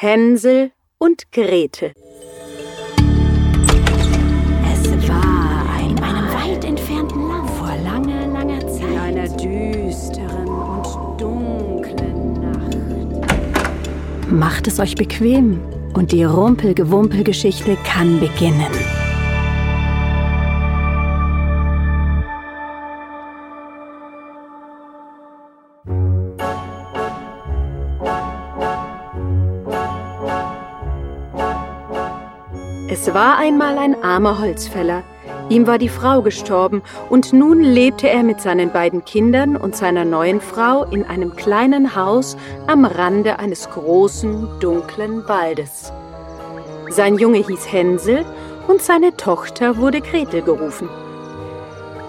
Hänsel und Gretel. Es war in einem weit entfernten Land vor langer, langer Zeit. In einer düsteren und dunklen Nacht. Macht es euch bequem und die Rumpelgewumpelgeschichte kann beginnen. Es war einmal ein armer Holzfäller. Ihm war die Frau gestorben und nun lebte er mit seinen beiden Kindern und seiner neuen Frau in einem kleinen Haus am Rande eines großen, dunklen Waldes. Sein Junge hieß Hänsel und seine Tochter wurde Gretel gerufen.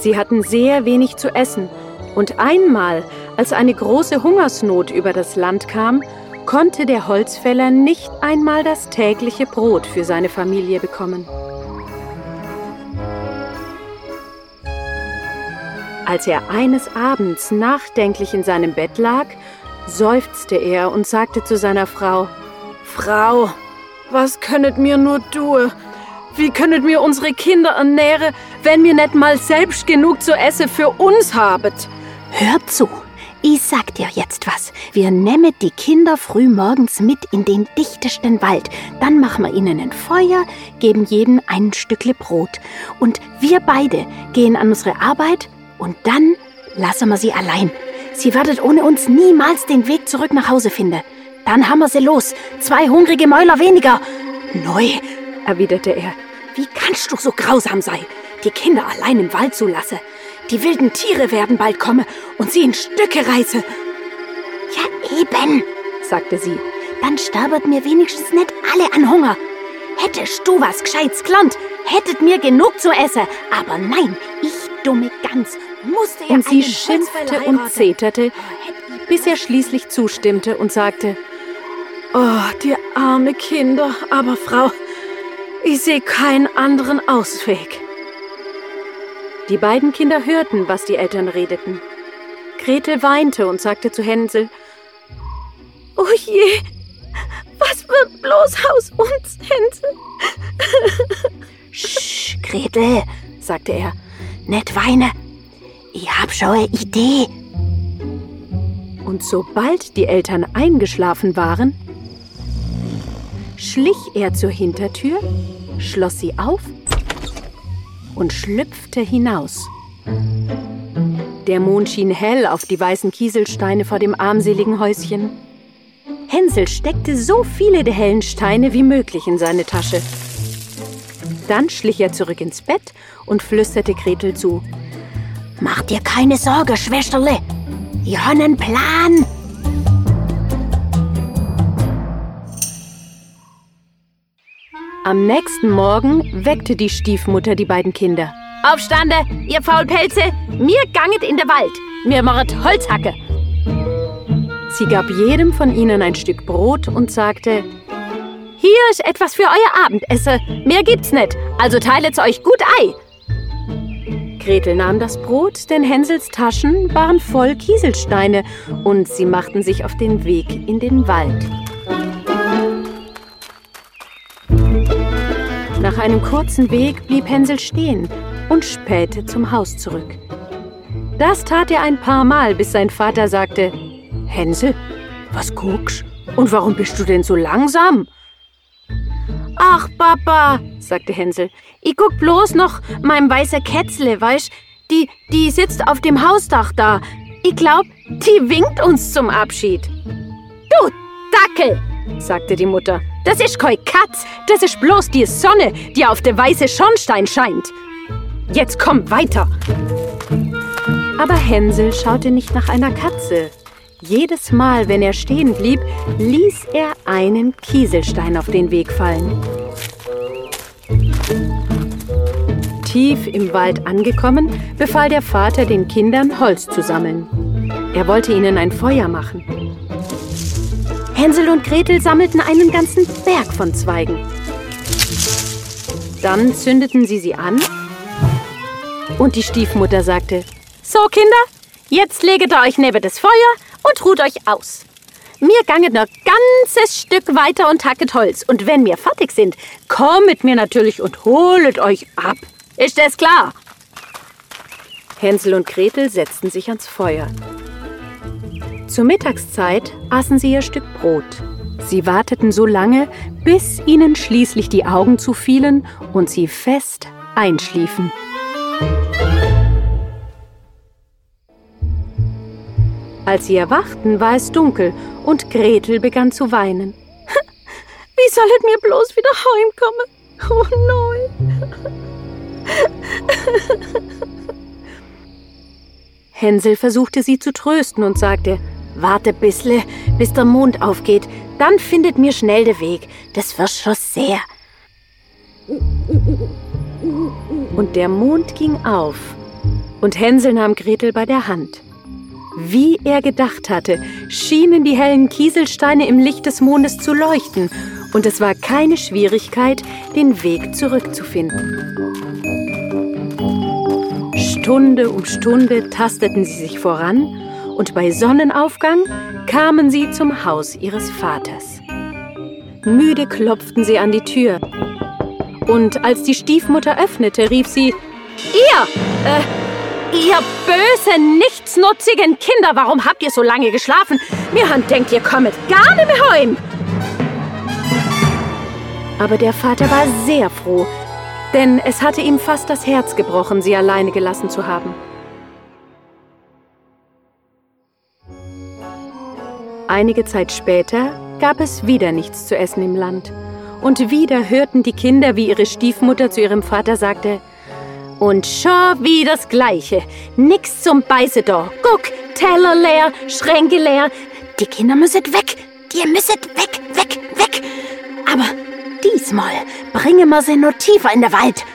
Sie hatten sehr wenig zu essen und einmal, als eine große Hungersnot über das Land kam, konnte der Holzfäller nicht einmal das tägliche Brot für seine Familie bekommen. Als er eines Abends nachdenklich in seinem Bett lag, seufzte er und sagte zu seiner Frau, Frau, was könnet mir nur tun? Wie könnet mir unsere Kinder ernähren, wenn mir nicht mal selbst genug zu essen für uns habet? Hört zu, ich sag dir jetzt was. Wir nehmen die Kinder früh morgens mit in den dichtesten Wald. Dann machen wir ihnen ein Feuer, geben jedem ein Stückle Brot. Und wir beide gehen an unsere Arbeit und dann lassen wir sie allein. Sie werdet ohne uns niemals den Weg zurück nach Hause finden. Dann haben wir sie los. Zwei hungrige Mäuler weniger. Neu, erwiderte er. Wie kannst du so grausam sein, die Kinder allein im Wald zu lassen? Die wilden Tiere werden bald kommen und sie in Stücke reißen. Ja, eben, sagte sie. Dann sterbet mir wenigstens nicht alle an Hunger. Hättest du was Gescheites gelernt, hättet mir genug zu essen. Aber nein, ich dumme Gans musste ja Und sie schimpfte und zeterte, bis er schließlich zustimmte und sagte, Oh, die arme Kinder, aber Frau, ich sehe keinen anderen Ausweg. Die beiden Kinder hörten, was die Eltern redeten. Gretel weinte und sagte zu Hänsel, Oh je, was wird bloß aus uns, Hänsel? Sch, Gretel, sagte er, nicht weine. Ich hab schon eine Idee. Und sobald die Eltern eingeschlafen waren, schlich er zur Hintertür, schloss sie auf und schlüpfte hinaus. Der Mond schien hell auf die weißen Kieselsteine vor dem armseligen Häuschen. Hänsel steckte so viele der hellen Steine wie möglich in seine Tasche. Dann schlich er zurück ins Bett und flüsterte Gretel zu. Mach dir keine Sorge, Schwesterle. Ich habe einen Plan. Am nächsten Morgen weckte die Stiefmutter die beiden Kinder. Aufstande, ihr Faulpelze! Mir ganget in der Wald. Mir machet Holzhacke. Sie gab jedem von ihnen ein Stück Brot und sagte, Hier ist etwas für euer Abendessen. Mehr gibt's nicht, also teilet's euch gut ei. Gretel nahm das Brot, denn Hänsels Taschen waren voll Kieselsteine und sie machten sich auf den Weg in den Wald. Nach einem kurzen Weg blieb Hänsel stehen und spähte zum Haus zurück. Das tat er ein paar Mal, bis sein Vater sagte, Hänsel, was guckst? Und warum bist du denn so langsam? Ach, Papa, sagte Hänsel, ich guck bloß noch meinem weiße Kätzle, weißt die, die sitzt auf dem Hausdach da. Ich glaub, die winkt uns zum Abschied. Du Dackel, sagte die Mutter. Das ist kein Katz, das ist bloß die Sonne, die auf der weiße Schornstein scheint. Jetzt komm weiter. Aber Hänsel schaute nicht nach einer Katze. Jedes Mal, wenn er stehen blieb, ließ er einen Kieselstein auf den Weg fallen. Tief im Wald angekommen, befahl der Vater den Kindern, Holz zu sammeln. Er wollte ihnen ein Feuer machen. Hänsel und Gretel sammelten einen ganzen Berg von Zweigen. Dann zündeten sie sie an und die Stiefmutter sagte, So, Kinder, jetzt leget euch neben das Feuer und ruht euch aus. mir ganget noch ganzes Stück weiter und hacket Holz. Und wenn wir fertig sind, kommet mir natürlich und holet euch ab. Ist das klar? Hänsel und Gretel setzten sich ans Feuer. Zur Mittagszeit aßen sie ihr Stück Brot. Sie warteten so lange, bis ihnen schließlich die Augen zufielen und sie fest einschliefen. Als sie erwachten, war es dunkel und Gretel begann zu weinen. Wie soll es mir bloß wieder heimkommen? Oh nein! Hänsel versuchte sie zu trösten und sagte, Warte bissle, bis der Mond aufgeht, dann findet mir schnell den Weg. Das wird schon sehr. Und der Mond ging auf, und Hänsel nahm Gretel bei der Hand. Wie er gedacht hatte, schienen die hellen Kieselsteine im Licht des Mondes zu leuchten, und es war keine Schwierigkeit, den Weg zurückzufinden. Stunde um Stunde tasteten sie sich voran, und bei Sonnenaufgang kamen sie zum Haus ihres Vaters. Müde klopften sie an die Tür. Und als die Stiefmutter öffnete, rief sie, Ihr, äh, Ihr böse, nichtsnutzigen Kinder, warum habt ihr so lange geschlafen? Mir Hand denkt, ihr kommet gar nicht mehr heim. Aber der Vater war sehr froh, denn es hatte ihm fast das Herz gebrochen, sie alleine gelassen zu haben. Einige Zeit später gab es wieder nichts zu essen im Land. Und wieder hörten die Kinder, wie ihre Stiefmutter zu ihrem Vater sagte, und schon wie das Gleiche. Nix zum Beißen da. Guck, Teller leer, Schränke leer. Die Kinder müssen weg. Die müssen weg, weg, weg. Aber diesmal bringen wir sie nur tiefer in den Wald.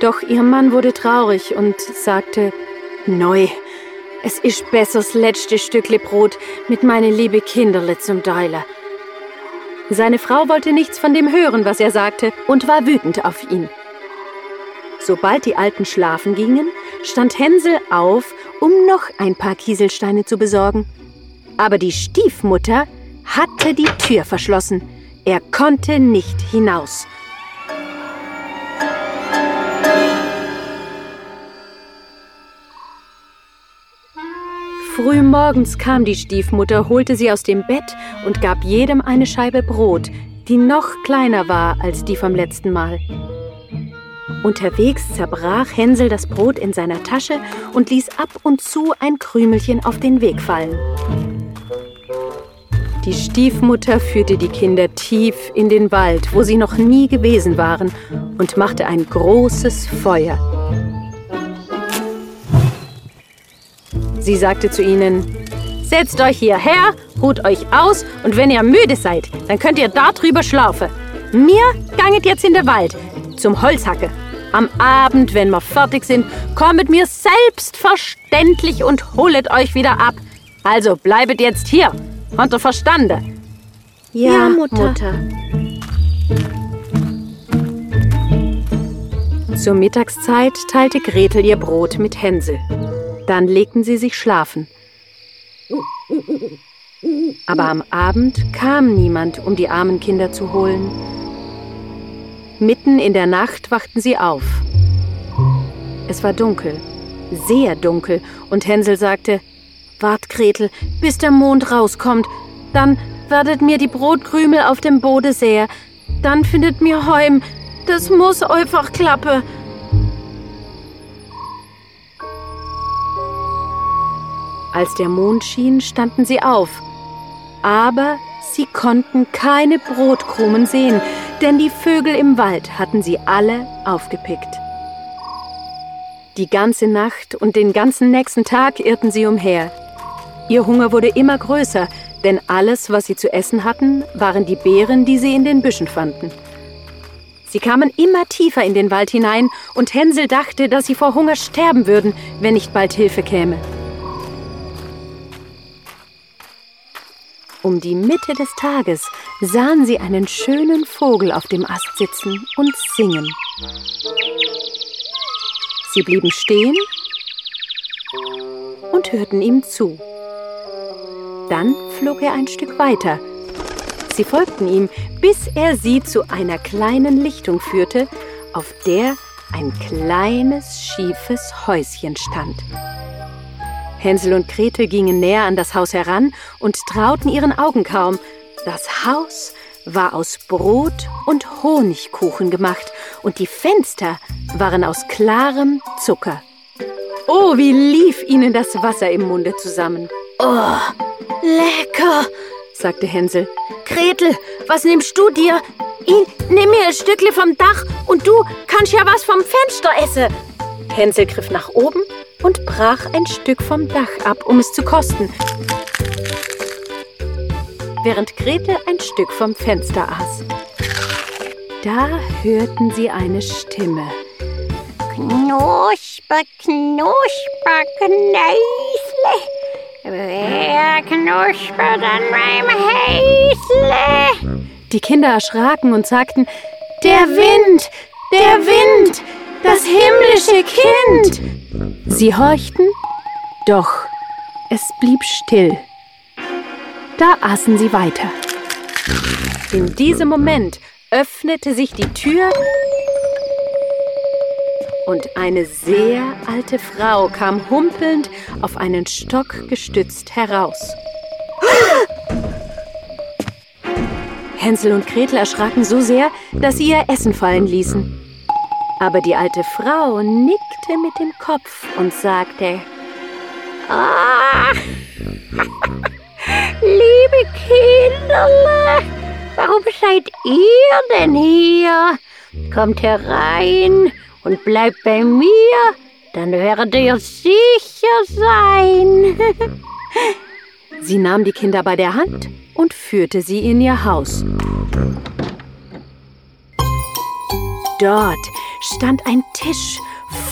Doch ihr Mann wurde traurig und sagte, Neu, es ist besser das letzte Stückle Brot mit meine liebe Kinderle zum Teilen. Seine Frau wollte nichts von dem hören, was er sagte, und war wütend auf ihn. Sobald die Alten schlafen gingen, stand Hänsel auf, um noch ein paar Kieselsteine zu besorgen. Aber die Stiefmutter hatte die Tür verschlossen. Er konnte nicht hinaus. Früh morgens kam die Stiefmutter, holte sie aus dem Bett und gab jedem eine Scheibe Brot, die noch kleiner war als die vom letzten Mal. Unterwegs zerbrach Hänsel das Brot in seiner Tasche und ließ ab und zu ein Krümelchen auf den Weg fallen. Die Stiefmutter führte die Kinder tief in den Wald, wo sie noch nie gewesen waren, und machte ein großes Feuer. Sie sagte zu ihnen, Setzt euch hierher, ruht euch aus und wenn ihr müde seid, dann könnt ihr da drüber schlafen. Mir ganget jetzt in den Wald zum Holzhacke. Am Abend, wenn wir fertig sind, kommet mir selbstverständlich und holet euch wieder ab. Also bleibet jetzt hier. Habt ihr verstanden? Ja, ja Mutter. Mutter. Zur Mittagszeit teilte Gretel ihr Brot mit Hänsel. Dann legten sie sich schlafen. Aber am Abend kam niemand, um die armen Kinder zu holen. Mitten in der Nacht wachten sie auf. Es war dunkel, sehr dunkel, und Hänsel sagte, Wart, Gretel, bis der Mond rauskommt, dann werdet mir die Brotkrümel auf dem Bode sehr, dann findet mir heim, das muss einfach klappe. Als der Mond schien, standen sie auf, aber sie konnten keine Brotkrumen sehen, denn die Vögel im Wald hatten sie alle aufgepickt. Die ganze Nacht und den ganzen nächsten Tag irrten sie umher. Ihr Hunger wurde immer größer, denn alles, was sie zu essen hatten, waren die Beeren, die sie in den Büschen fanden. Sie kamen immer tiefer in den Wald hinein, und Hänsel dachte, dass sie vor Hunger sterben würden, wenn nicht bald Hilfe käme. Um die Mitte des Tages sahen sie einen schönen Vogel auf dem Ast sitzen und singen. Sie blieben stehen und hörten ihm zu. Dann flog er ein Stück weiter. Sie folgten ihm, bis er sie zu einer kleinen Lichtung führte, auf der ein kleines, schiefes Häuschen stand. Hänsel und Gretel gingen näher an das Haus heran und trauten ihren Augen kaum. Das Haus war aus Brot und Honigkuchen gemacht und die Fenster waren aus klarem Zucker. Oh, wie lief ihnen das Wasser im Munde zusammen. Oh, lecker, sagte Hänsel. Gretel, was nimmst du dir? Ich nimm mir ein Stückchen vom Dach und du kannst ja was vom Fenster essen. Hänsel griff nach oben und brach ein Stück vom Dach ab, um es zu kosten während Gretel ein Stück vom Fenster aß. Da hörten sie eine Stimme. Knusper, knusper, Knäusle. Wer knuspert an meinem Häusle? Die Kinder erschraken und sagten, der Wind, der Wind, das himmlische Kind. Sie horchten, doch es blieb still. Da aßen sie weiter. In diesem Moment öffnete sich die Tür und eine sehr alte Frau kam humpelnd auf einen Stock gestützt heraus. Hänsel und Gretel erschraken so sehr, dass sie ihr Essen fallen ließen. Aber die alte Frau nickte mit dem Kopf und sagte, Ah, Liebe Kinderle, warum seid ihr denn hier? Kommt herein und bleibt bei mir, dann werdet ihr sicher sein. sie nahm die Kinder bei der Hand und führte sie in ihr Haus. Dort stand ein Tisch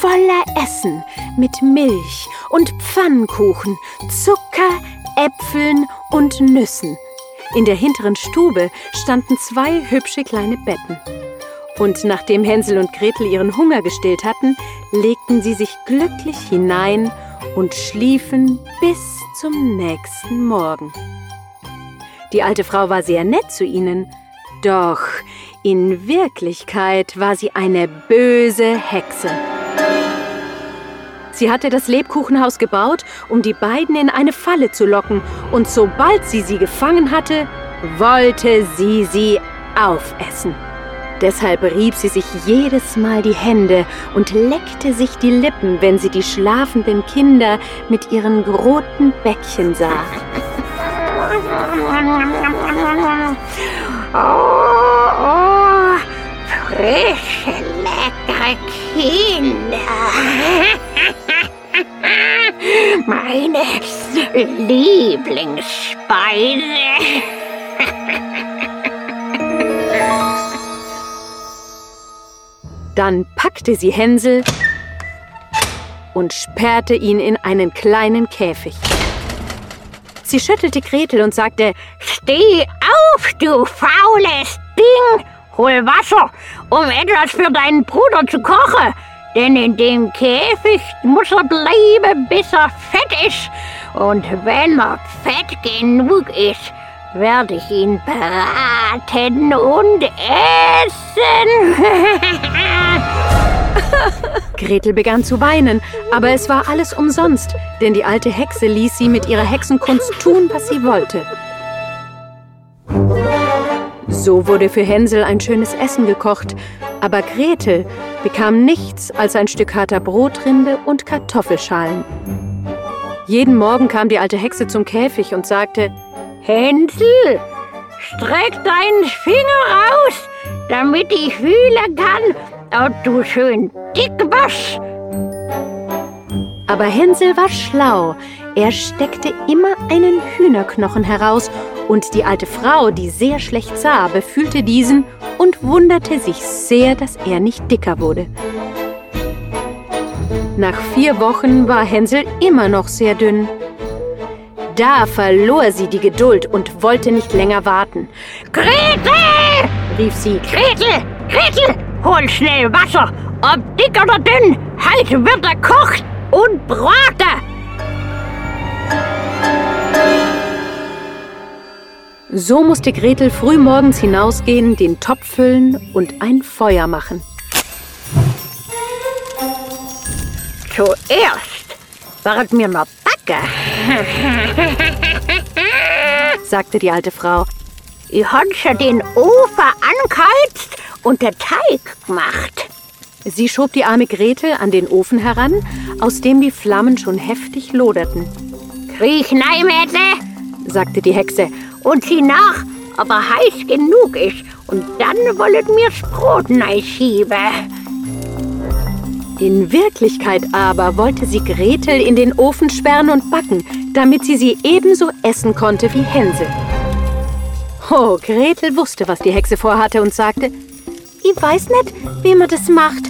voller Essen mit Milch und Pfannkuchen, Zucker, Äpfeln und Nüssen. In der hinteren Stube standen zwei hübsche kleine Betten. Und nachdem Hänsel und Gretel ihren Hunger gestillt hatten, legten sie sich glücklich hinein und schliefen bis zum nächsten Morgen. Die alte Frau war sehr nett zu ihnen, doch in Wirklichkeit war sie eine böse Hexe. Sie hatte das Lebkuchenhaus gebaut, um die beiden in eine Falle zu locken, und sobald sie sie gefangen hatte, wollte sie sie aufessen. Deshalb rieb sie sich jedes Mal die Hände und leckte sich die Lippen, wenn sie die schlafenden Kinder mit ihren roten Bäckchen sah. Frische, leckere Kinder. Meine Lieblingsspeise. Dann packte sie Hänsel und sperrte ihn in einen kleinen Käfig. Sie schüttelte Gretel und sagte, Steh auf, du faules Ding! Hol Wasser, um etwas für deinen Bruder zu kochen. Denn in dem Käfig muss er bleiben, bis er fett ist. Und wenn er fett genug ist, werde ich ihn braten und essen. Gretel begann zu weinen, aber es war alles umsonst, denn die alte Hexe ließ sie mit ihrer Hexenkunst tun, was sie wollte. So wurde für Hänsel ein schönes Essen gekocht, aber Gretel bekam nichts als ein Stück harter Brotrinde und Kartoffelschalen. Jeden Morgen kam die alte Hexe zum Käfig und sagte, Hänsel, streck deinen Finger aus, damit ich fühlen kann, ob du schön dick warst. Aber Hänsel war schlau. Er steckte immer einen Hühnerknochen heraus und die alte Frau, die sehr schlecht sah, befühlte diesen und wunderte sich sehr, dass er nicht dicker wurde. Nach vier Wochen war Hänsel immer noch sehr dünn. Da verlor sie die Geduld und wollte nicht länger warten. Gretel! rief sie. Gretel! Gretel! Hol schnell Wasser! Ob dick oder dünn, heute wird er kocht und braten! So musste Gretel frühmorgens hinausgehen, den Topf füllen und ein Feuer machen. Zuerst wird mir mal Backe, sagte die alte Frau. Ich habe schon den Ofen angeheizt und der Teig gemacht. Sie schob die arme Gretel an den Ofen heran, aus dem die Flammen schon heftig loderten. Kriech nein, Mädle, sagte die Hexe, und sieh nach, ob er heiß genug ist, und dann wollet mir's Brot schieben. In Wirklichkeit aber wollte sie Gretel in den Ofen sperren und backen, damit sie sie ebenso essen konnte wie Hänsel. Oh, Gretel wusste, was die Hexe vorhatte und sagte, ich weiß nicht, wie man das macht.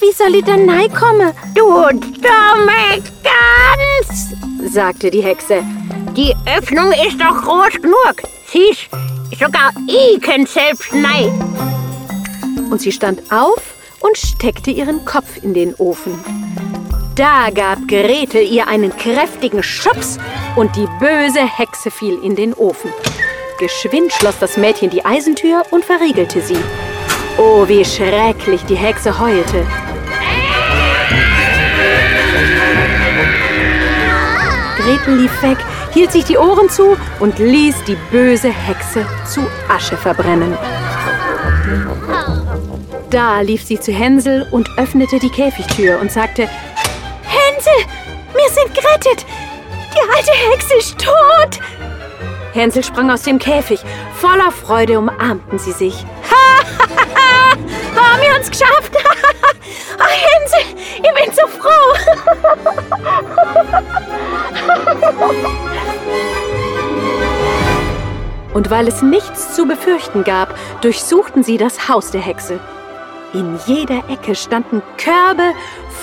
Wie soll ich denn kommen? Du dumme Gans, sagte die Hexe. Die Öffnung ist doch groß genug. Siehst, sogar ich kann selbst nein. Und sie stand auf und steckte ihren Kopf in den Ofen. Da gab Gretel ihr einen kräftigen Schubs und die böse Hexe fiel in den Ofen. Geschwind schloss das Mädchen die Eisentür und verriegelte sie. Oh, wie schrecklich die Hexe heulte. Gretel lief weg, hielt sich die Ohren zu und ließ die böse Hexe zu Asche verbrennen. Da lief sie zu Hänsel und öffnete die Käfigtür und sagte, Hänsel, wir sind gerettet. Die alte Hexe ist tot. Hänsel sprang aus dem Käfig. Voller Freude umarmten sie sich. Ha, haben wir uns geschafft. Hänsel, ich bin so froh. Und weil es nichts zu befürchten gab, durchsuchten sie das Haus der Hexe. In jeder Ecke standen Körbe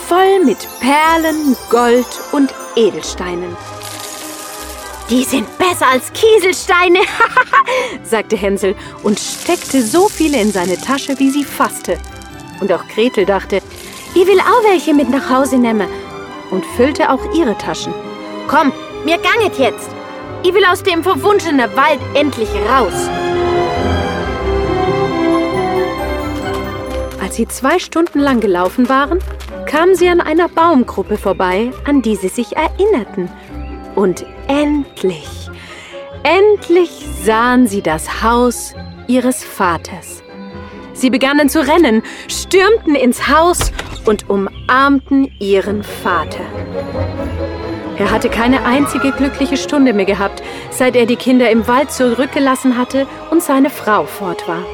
voll mit Perlen, Gold und Edelsteinen. Die sind besser als Kieselsteine, sagte Hänsel und steckte so viele in seine Tasche, wie sie fasste. Und auch Gretel dachte, ich will auch welche mit nach Hause nehmen und füllte auch ihre Taschen. Komm, mir ganget jetzt. Ich will aus dem verwunschenen Wald endlich raus. Als sie zwei Stunden lang gelaufen waren, kamen sie an einer Baumgruppe vorbei, an die sie sich erinnerten. Und endlich, endlich sahen sie das Haus ihres Vaters. Sie begannen zu rennen, stürmten ins Haus und umarmten ihren Vater. Er hatte keine einzige glückliche Stunde mehr gehabt, seit er die Kinder im Wald zurückgelassen hatte und seine Frau fort war.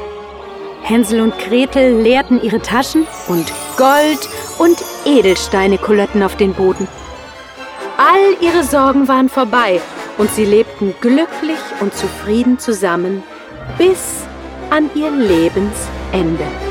Hänsel und Gretel leerten ihre Taschen und Gold und Edelsteine kullerten auf den Boden. All ihre Sorgen waren vorbei und sie lebten glücklich und zufrieden zusammen bis an ihr Lebensende.